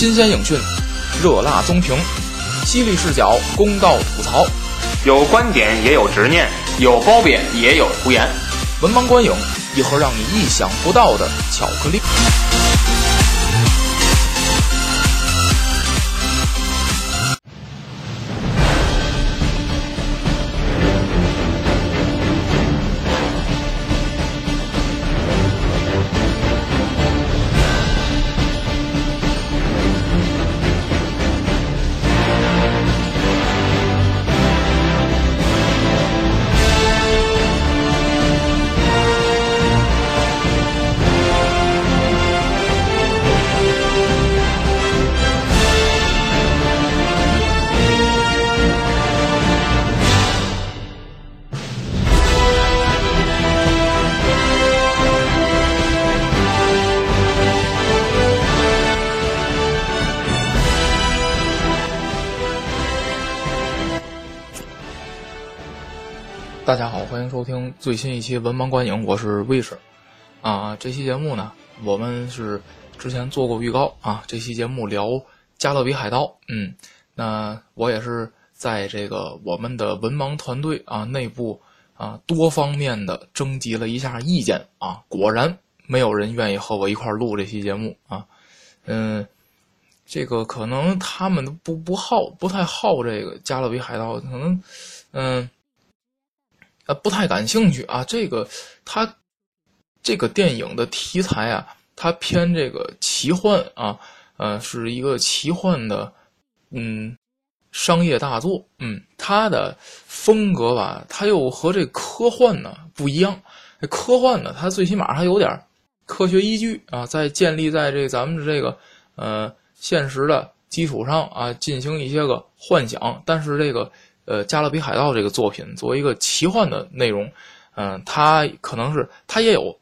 新鲜影讯，热辣综评，犀利视角，公道吐槽，有观点也有执念，有褒贬也有胡言。文盲观影，一盒让你意想不到的巧克力。收听最新一期《文盲观影》，我是卫士。啊，这期节目呢，我们是之前做过预告啊。这期节目聊《加勒比海盗》，嗯，那我也是在这个我们的文盲团队啊内部啊多方面的征集了一下意见啊，果然没有人愿意和我一块录这期节目啊。嗯，这个可能他们不不好，不太好这个《加勒比海盗》，可能嗯。呃，不太感兴趣啊。这个，它这个电影的题材啊，它偏这个奇幻啊，呃，是一个奇幻的，嗯，商业大作。嗯，它的风格吧，它又和这科幻呢不一样。科幻呢，它最起码还有点科学依据啊，在建立在这咱们的这个呃现实的基础上啊，进行一些个幻想。但是这个。呃，《加勒比海盗》这个作品作为一个奇幻的内容，嗯，它可能是它也有，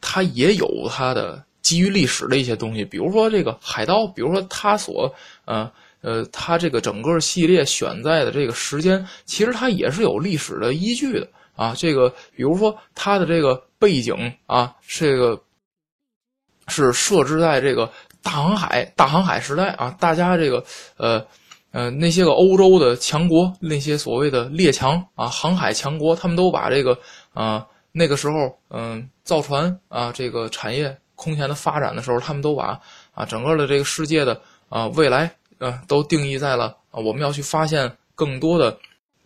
它也有它的基于历史的一些东西，比如说这个海盗，比如说它所，呃呃，它这个整个系列选在的这个时间，其实它也是有历史的依据的啊。这个比如说它的这个背景啊，这个是设置在这个大航海大航海时代啊，大家这个呃。呃，那些个欧洲的强国，那些所谓的列强啊，航海强国，他们都把这个啊，那个时候，嗯，造船啊，这个产业空前的发展的时候，他们都把啊，整个的这个世界的啊未来，呃，都定义在了啊，我们要去发现更多的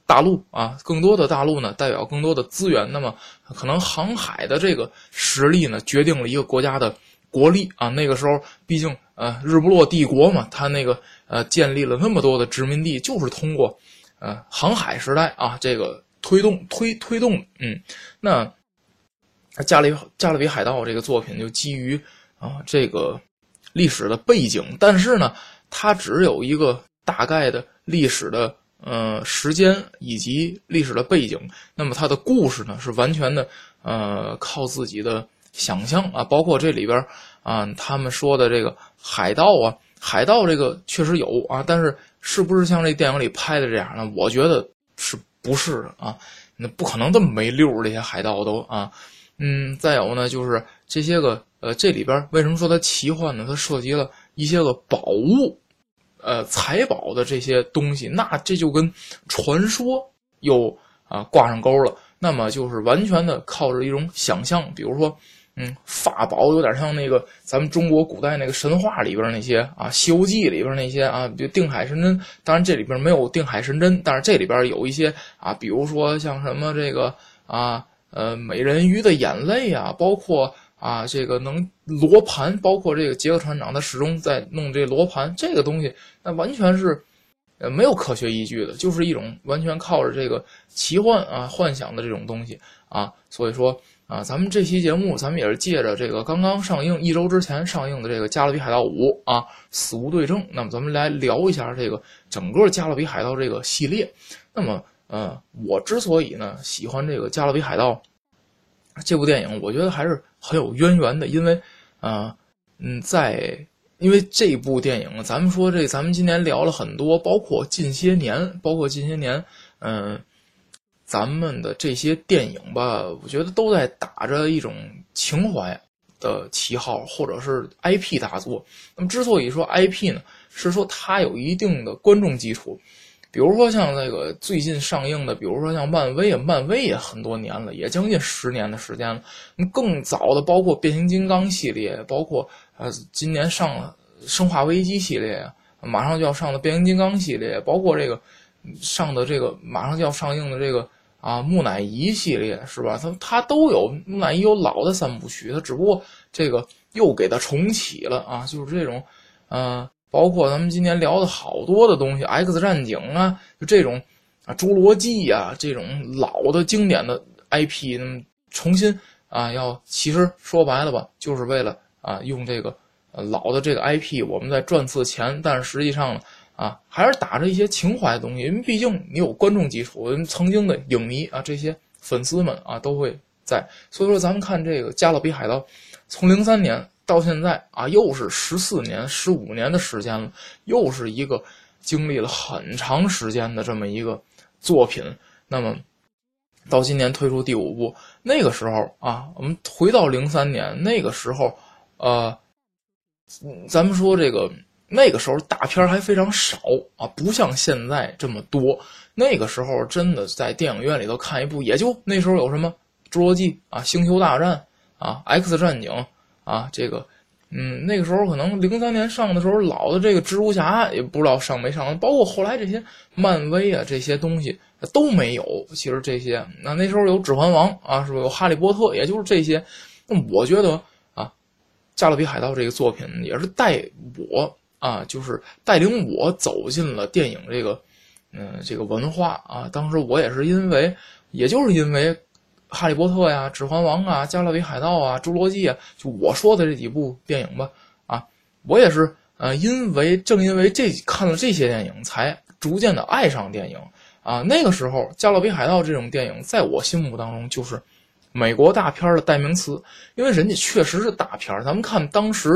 大陆啊，更多的大陆呢，代表更多的资源。那么，可能航海的这个实力呢，决定了一个国家的国力啊。那个时候，毕竟呃，日不落帝国嘛，他那个。呃，建立了那么多的殖民地，就是通过，呃，航海时代啊，这个推动推推动，嗯，那加勒加勒比海盗这个作品就基于啊这个历史的背景，但是呢，它只有一个大概的历史的呃时间以及历史的背景，那么它的故事呢是完全的呃靠自己的想象啊，包括这里边啊他们说的这个海盗啊。海盗这个确实有啊，但是是不是像这电影里拍的这样呢？我觉得是不是啊？那不可能这么没溜这些海盗都啊，嗯，再有呢，就是这些个呃，这里边为什么说它奇幻呢？它涉及了一些个宝物，呃，财宝的这些东西，那这就跟传说又啊挂上钩了。那么就是完全的靠着一种想象，比如说。嗯，法宝有点像那个咱们中国古代那个神话里边那些啊，《西游记》里边那些啊，比如定海神针。当然这里边没有定海神针，但是这里边有一些啊，比如说像什么这个啊，呃，美人鱼的眼泪啊，包括啊，这个能罗盘，包括这个杰克船长他始终在弄这罗盘，这个东西那完全是呃没有科学依据的，就是一种完全靠着这个奇幻啊幻想的这种东西啊，所以说。啊，咱们这期节目，咱们也是借着这个刚刚上映一周之前上映的这个《加勒比海盗五》啊，死无对证。那么咱们来聊一下这个整个《加勒比海盗》这个系列。那么，呃，我之所以呢喜欢这个《加勒比海盗》这部电影，我觉得还是很有渊源的，因为，啊，嗯，在因为这部电影，咱们说这，咱们今年聊了很多，包括近些年，包括近些年，嗯。咱们的这些电影吧，我觉得都在打着一种情怀，的旗号，或者是 IP 大作。那么之所以说 IP 呢，是说它有一定的观众基础。比如说像那个最近上映的，比如说像漫威啊，漫威也很多年了，也将近十年的时间了。更早的包括变形金刚系列，包括呃今年上了生化危机系列，马上就要上的变形金刚系列，包括这个上的这个马上就要上映的这个啊木乃伊系列，是吧？它它都有木乃伊有老的三部曲，它只不过这个又给它重启了啊，就是这种，呃。包括咱们今天聊的好多的东西，《X 战警》啊，就这种啊，《侏罗纪》呀，这种老的经典的 IP，那么重新啊，要其实说白了吧，就是为了啊，用这个老的这个 IP，我们在赚次钱，但实际上呢，啊，还是打着一些情怀的东西，因为毕竟你有观众基础，我们曾经的影迷啊，这些粉丝们啊，都会在。所以说，咱们看这个《加勒比海盗》，从零三年。到现在啊，又是十四年、十五年的时间了，又是一个经历了很长时间的这么一个作品。那么，到今年推出第五部，那个时候啊，我们回到零三年那个时候，呃，咱们说这个那个时候大片还非常少啊，不像现在这么多。那个时候真的在电影院里头看一部，也就那时候有什么《侏罗纪》啊，《星球大战》啊，《X 战警》。啊，这个，嗯，那个时候可能零三年上的时候，老的这个蜘蛛侠也不知道上没上，包括后来这些漫威啊这些东西都没有。其实这些，那那时候有指环王啊，是不是有哈利波特？也就是这些。那我觉得啊，《加勒比海盗》这个作品也是带我啊，就是带领我走进了电影这个，嗯，这个文化啊。当时我也是因为，也就是因为。哈利波特呀，指环王啊，加勒比海盗啊，侏罗纪啊，就我说的这几部电影吧，啊，我也是，呃，因为正因为这看了这些电影，才逐渐的爱上电影啊。那个时候，加勒比海盗这种电影，在我心目当中就是美国大片的代名词，因为人家确实是大片咱们看当时，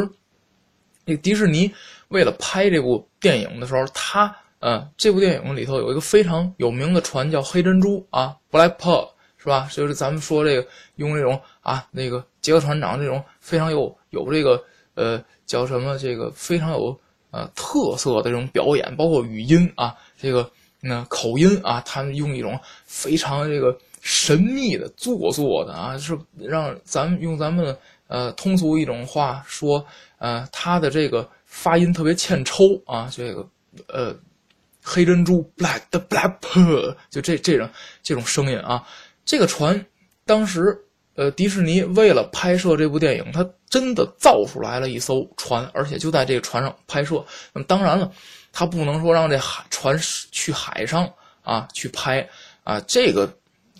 那迪士尼为了拍这部电影的时候，他，呃，这部电影里头有一个非常有名的船叫黑珍珠啊，Black Pearl。是吧？就是咱们说这个用这种啊，那个杰克船长这种非常有有这个呃叫什么这个非常有呃特色的这种表演，包括语音啊，这个那口音啊，他们用一种非常这个神秘的做作的啊，是让咱们用咱们呃通俗一种话说，呃，他的这个发音特别欠抽啊，这个呃黑珍珠 black 的 black pearl 就这这种这种声音啊。这个船，当时，呃，迪士尼为了拍摄这部电影，他真的造出来了一艘船，而且就在这个船上拍摄。那么当然了，他不能说让这海船去海上啊去拍啊，这个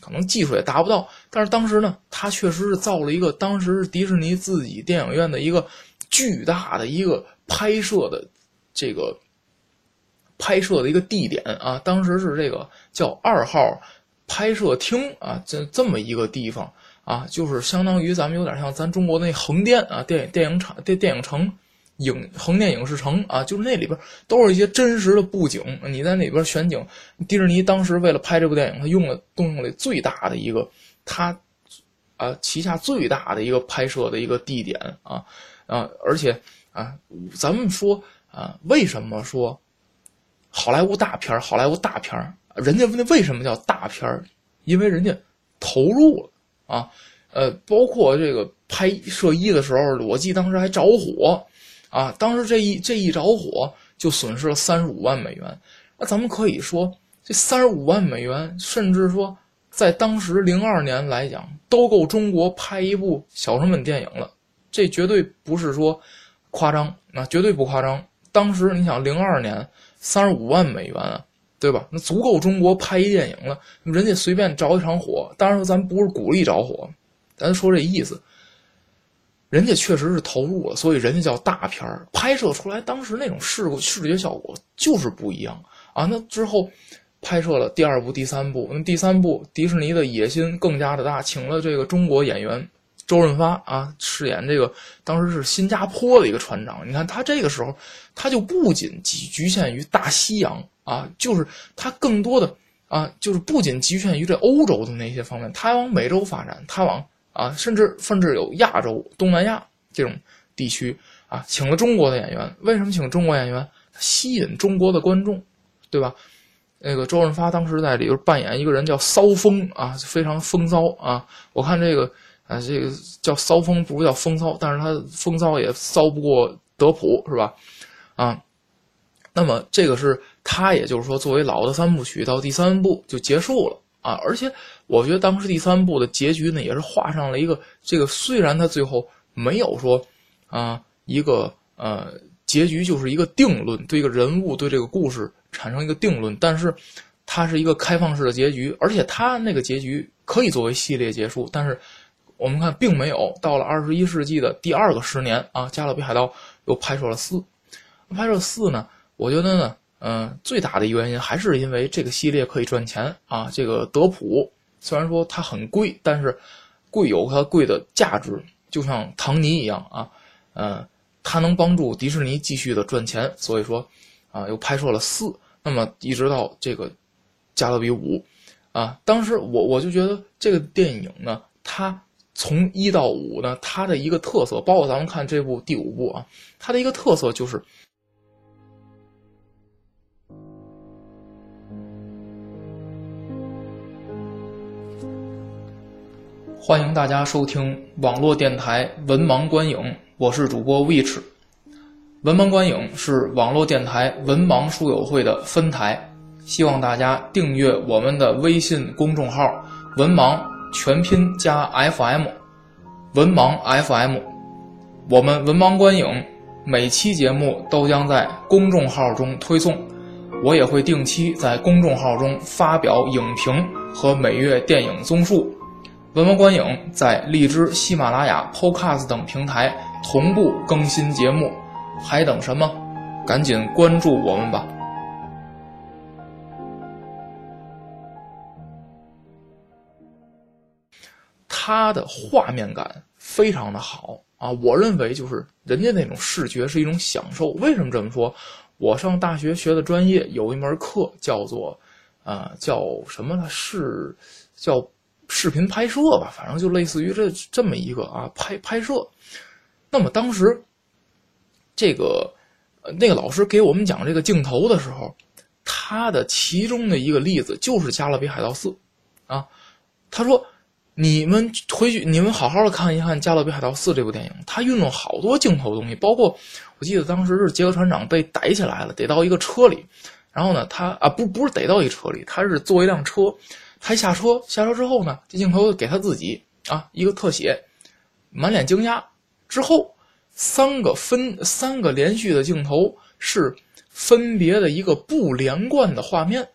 可能技术也达不到。但是当时呢，他确实是造了一个当时迪士尼自己电影院的一个巨大的一个拍摄的这个拍摄的一个地点啊，当时是这个叫二号。拍摄厅啊，这这么一个地方啊，就是相当于咱们有点像咱中国那横店啊，电影电影厂、电电影城、影横店影视城啊，就是那里边都是一些真实的布景。你在那边选景，迪士尼当时为了拍这部电影，他用了动用了最大的一个，他啊旗下最大的一个拍摄的一个地点啊啊，而且啊，咱们说啊，为什么说好莱坞大片好莱坞大片人家那为什么叫大片儿？因为人家投入了啊，呃，包括这个拍摄一的时候，我记当时还着火啊，当时这一这一着火就损失了三十五万美元。那咱们可以说，这三十五万美元，甚至说在当时零二年来讲，都够中国拍一部小成本电影了。这绝对不是说夸张，那绝对不夸张。当时你想，零二年三十五万美元啊。对吧？那足够中国拍一电影了。人家随便着一场火，当然咱不是鼓励着火，咱说这意思。人家确实是投入了，所以人家叫大片儿。拍摄出来当时那种视视觉效果就是不一样啊。那之后拍摄了第二部、第三部，那第三部迪士尼的野心更加的大，请了这个中国演员周润发啊饰演这个当时是新加坡的一个船长。你看他这个时候，他就不仅局局限于大西洋。啊，就是他更多的啊，就是不仅局限于这欧洲的那些方面，他往美洲发展，他往啊，甚至甚至有亚洲、东南亚这种地区啊，请了中国的演员。为什么请中国演员？吸引中国的观众，对吧？那个周润发当时在里边扮演一个人叫骚风啊，非常风骚啊。我看这个啊，这个叫骚风不如叫风骚，但是他风骚也骚不过德普，是吧？啊，那么这个是他，也就是说，作为老的三部曲到第三部就结束了啊。而且我觉得当时第三部的结局呢，也是画上了一个这个，虽然他最后没有说啊一个呃。结局就是一个定论，对一个人物、对这个故事产生一个定论，但是它是一个开放式的结局，而且它那个结局可以作为系列结束。但是我们看，并没有到了二十一世纪的第二个十年啊，《加勒比海盗》又拍摄了四，拍摄四呢？我觉得呢，嗯，最大的原因还是因为这个系列可以赚钱啊。这个德普虽然说它很贵，但是贵有它贵的价值，就像唐尼一样啊，嗯。它能帮助迪士尼继续的赚钱，所以说，啊，又拍摄了四，那么一直到这个《加勒比五》，啊，当时我我就觉得这个电影呢，它从一到五呢，它的一个特色，包括咱们看这部第五部啊，它的一个特色就是，欢迎大家收听网络电台文盲观影。我是主播 Which，文盲观影是网络电台文盲书友会的分台，希望大家订阅我们的微信公众号“文盲全拼加 FM”，文盲 FM，我们文盲观影每期节目都将在公众号中推送，我也会定期在公众号中发表影评和每月电影综述。文盲观影在荔枝、喜马拉雅、Podcast 等平台。同步更新节目，还等什么？赶紧关注我们吧！它的画面感非常的好啊！我认为就是人家那种视觉是一种享受。为什么这么说？我上大学学的专业有一门课叫做啊叫什么呢？是叫视频拍摄吧？反正就类似于这这么一个啊拍拍摄。那么当时，这个那个老师给我们讲这个镜头的时候，他的其中的一个例子就是《加勒比海盗四》，啊，他说：“你们回去，你们好好的看一看《加勒比海盗四》这部电影，他运用好多镜头东西，包括我记得当时是杰克船长被逮起来了，逮到一个车里，然后呢，他啊不不是逮到一车里，他是坐一辆车，他下车下车之后呢，这镜头给他自己啊一个特写，满脸惊讶。”之后，三个分三个连续的镜头是分别的一个不连贯的画面。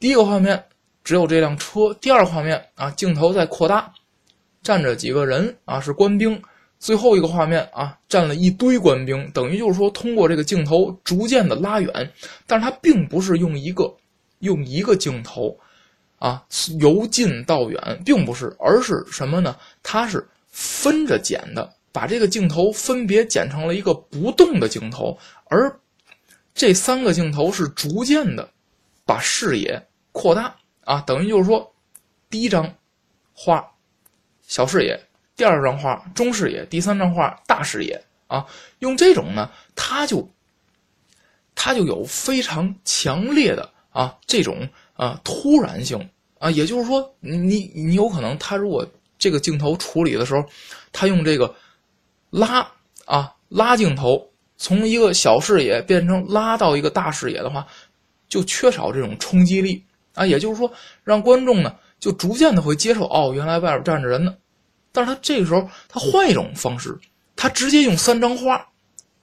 第一个画面只有这辆车，第二画面啊镜头在扩大，站着几个人啊是官兵。最后一个画面啊站了一堆官兵，等于就是说通过这个镜头逐渐的拉远，但是它并不是用一个用一个镜头啊由近到远，并不是，而是什么呢？它是分着剪的。把这个镜头分别剪成了一个不动的镜头，而这三个镜头是逐渐的把视野扩大啊，等于就是说，第一张画小视野，第二张画中视野，第三张画大视野啊，用这种呢，它就它就有非常强烈的啊这种啊突然性啊，也就是说，你你有可能他如果这个镜头处理的时候，他用这个。拉啊拉镜头，从一个小视野变成拉到一个大视野的话，就缺少这种冲击力啊。也就是说，让观众呢就逐渐的会接受哦，原来外边站着人呢。但是他这个时候他换一种方式，他直接用三张画，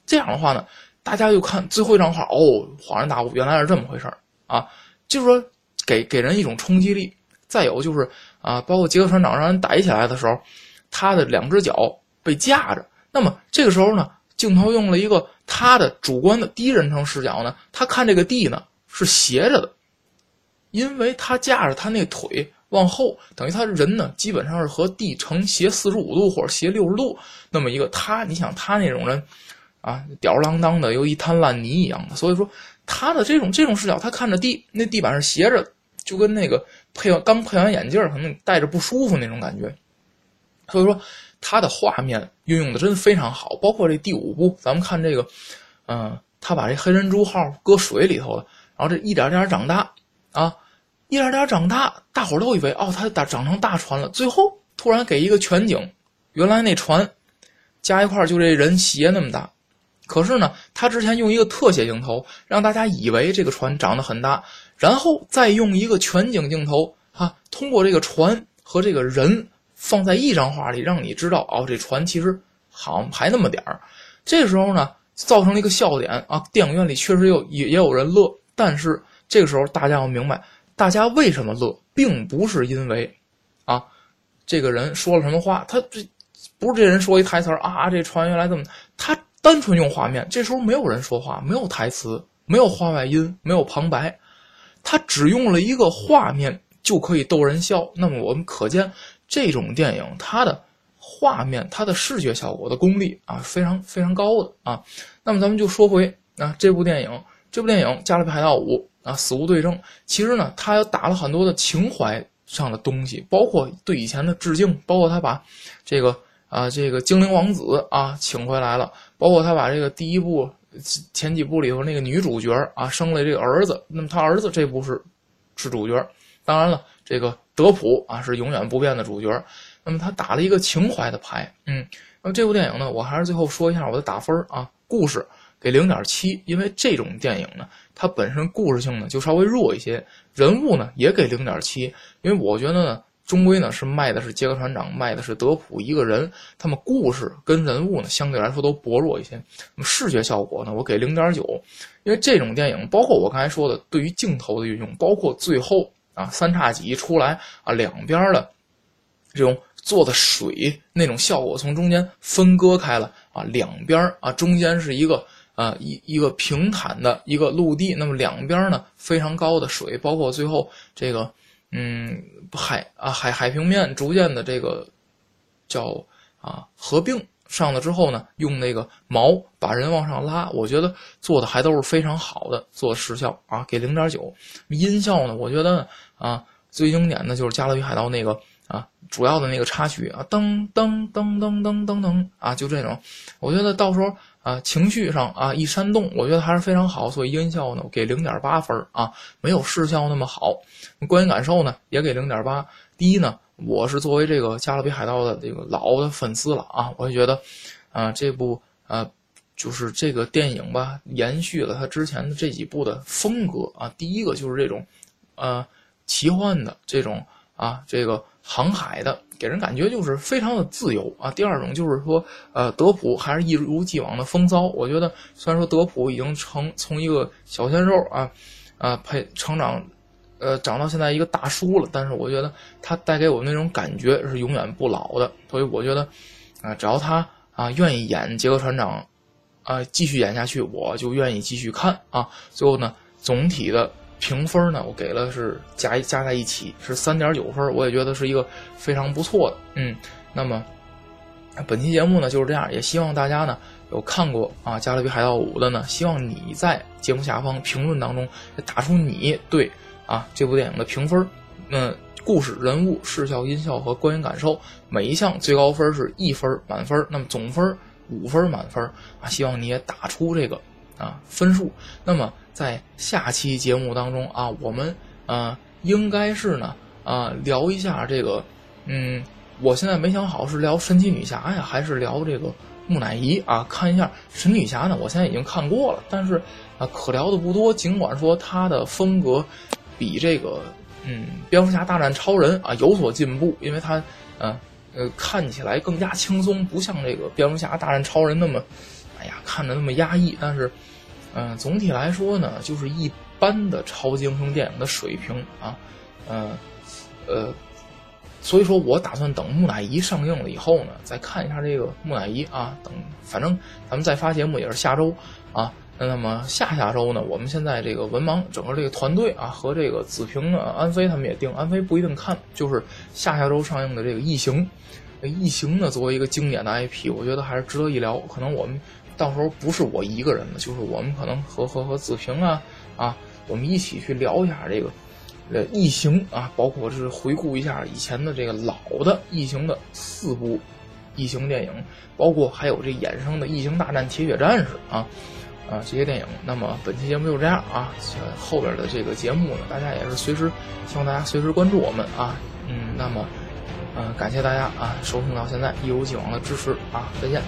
这样的话呢，大家就看最后一张画哦，恍然大悟，原来是这么回事啊。就是说给给人一种冲击力。再有就是啊，包括杰克船长让人逮起来的时候，他的两只脚被架着。那么这个时候呢，镜头用了一个他的主观的第一人称视角呢，他看这个地呢是斜着的，因为他架着他那腿往后，等于他人呢基本上是和地成斜四十五度或者斜六十度那么一个他，你想他那种人啊，吊儿郎当的，又一滩烂泥一样的，所以说他的这种这种视角，他看着地，那地板是斜着，就跟那个配完刚配完眼镜可能戴着不舒服那种感觉。所以说他的画面运用的真非常好，包括这第五部，咱们看这个，嗯，他把这黑珍珠号搁水里头了，然后这一点点长大啊，一点点长大，大伙儿都以为哦，它长长成大船了，最后突然给一个全景，原来那船加一块就这人鞋那么大。可是呢，他之前用一个特写镜头，让大家以为这个船长得很大，然后再用一个全景镜头，啊，通过这个船和这个人放在一张画里，让你知道哦，这船其实好像还那么点儿。这时候呢，造成了一个笑点啊，电影院里确实有也也有人乐，但是这个时候大家要明白，大家为什么乐，并不是因为啊，这个人说了什么话，他这不是这人说一台词啊，这船原来这么他。单纯用画面，这时候没有人说话，没有台词，没有话外音，没有旁白，他只用了一个画面就可以逗人笑。那么我们可见这种电影它的画面、它的视觉效果的功力啊，非常非常高的啊。那么咱们就说回啊这部电影，这部电影《加勒比海盗五》啊，死无对证。其实呢，他打了很多的情怀上的东西，包括对以前的致敬，包括他把这个。啊，这个精灵王子啊，请回来了。包括他把这个第一部前几部里头那个女主角啊，生了这个儿子。那么他儿子这部是是主角。当然了，这个德普啊是永远不变的主角。那么他打了一个情怀的牌。嗯，那么这部电影呢，我还是最后说一下我的打分啊。故事给零点七，因为这种电影呢，它本身故事性呢就稍微弱一些。人物呢也给零点七，因为我觉得呢。终归呢是卖的是杰克船长，卖的是德普一个人，他们故事跟人物呢相对来说都薄弱一些。那么视觉效果呢，我给零点九，因为这种电影，包括我刚才说的对于镜头的运用，包括最后啊三叉戟一出来啊两边的这种做的水那种效果，从中间分割开了啊两边啊中间是一个啊一一个平坦的一个陆地，那么两边呢非常高的水，包括最后这个。嗯，海啊海海平面逐渐的这个叫啊合并上了之后呢，用那个锚把人往上拉，我觉得做的还都是非常好的，做时效啊给零点九。音效呢，我觉得啊最经典的就是《加勒比海盗》那个啊主要的那个插曲啊噔噔噔噔噔噔噔啊就这种，我觉得到时候。啊，情绪上啊一煽动，我觉得还是非常好，所以音效呢我给零点八分啊，没有视效那么好。观影感受呢也给零点八。第一呢，我是作为这个《加勒比海盗》的这个老的粉丝了啊，我就觉得啊这部啊就是这个电影吧，延续了他之前的这几部的风格啊。第一个就是这种呃奇幻的这种啊这个航海的。给人感觉就是非常的自由啊。第二种就是说，呃，德普还是一如既往的风骚。我觉得虽然说德普已经成从一个小鲜肉啊，啊，配成长，呃，长到现在一个大叔了，但是我觉得他带给我那种感觉是永远不老的。所以我觉得，啊，只要他啊愿意演杰克船长，啊，继续演下去，我就愿意继续看啊。最后呢，总体的。评分呢，我给了是加一加在一起是三点九分，我也觉得是一个非常不错的。嗯，那么本期节目呢就是这样，也希望大家呢有看过啊《加勒比海盗五》的呢，希望你在节目下方评论当中打出你对啊这部电影的评分。嗯，故事、人物、视效、音效和观影感受每一项最高分是一分满分，那么总分五分满分啊，希望你也打出这个啊分数。那么。在下期节目当中啊，我们啊应该是呢啊聊一下这个，嗯，我现在没想好是聊神奇女侠呀，还是聊这个木乃伊啊？看一下神女侠呢，我现在已经看过了，但是啊可聊的不多。尽管说它的风格比这个嗯蝙蝠侠大战超人啊有所进步，因为它呃呃看起来更加轻松，不像这个蝙蝠侠大战超人那么哎呀看着那么压抑，但是。嗯，总体来说呢，就是一般的超级英雄电影的水平啊，呃，呃，所以说我打算等木乃伊上映了以后呢，再看一下这个木乃伊啊。等，反正咱们再发节目也是下周啊。那么下下周呢，我们现在这个文盲整个这个团队啊，和这个子平啊、安飞他们也定，安飞不一定看，就是下下周上映的这个异形。异形呢，作为一个经典的 IP，我觉得还是值得一聊。可能我们。到时候不是我一个人的，就是我们可能和和和子平啊啊，我们一起去聊一下这个呃异形啊，包括是回顾一下以前的这个老的异形的四部异形电影，包括还有这衍生的《异形大战铁血战士》啊啊这些电影。那么本期节目就这样啊，后边的这个节目呢，大家也是随时希望大家随时关注我们啊，嗯，那么嗯感谢大家啊收听到现在，一如既往的支持啊，再见。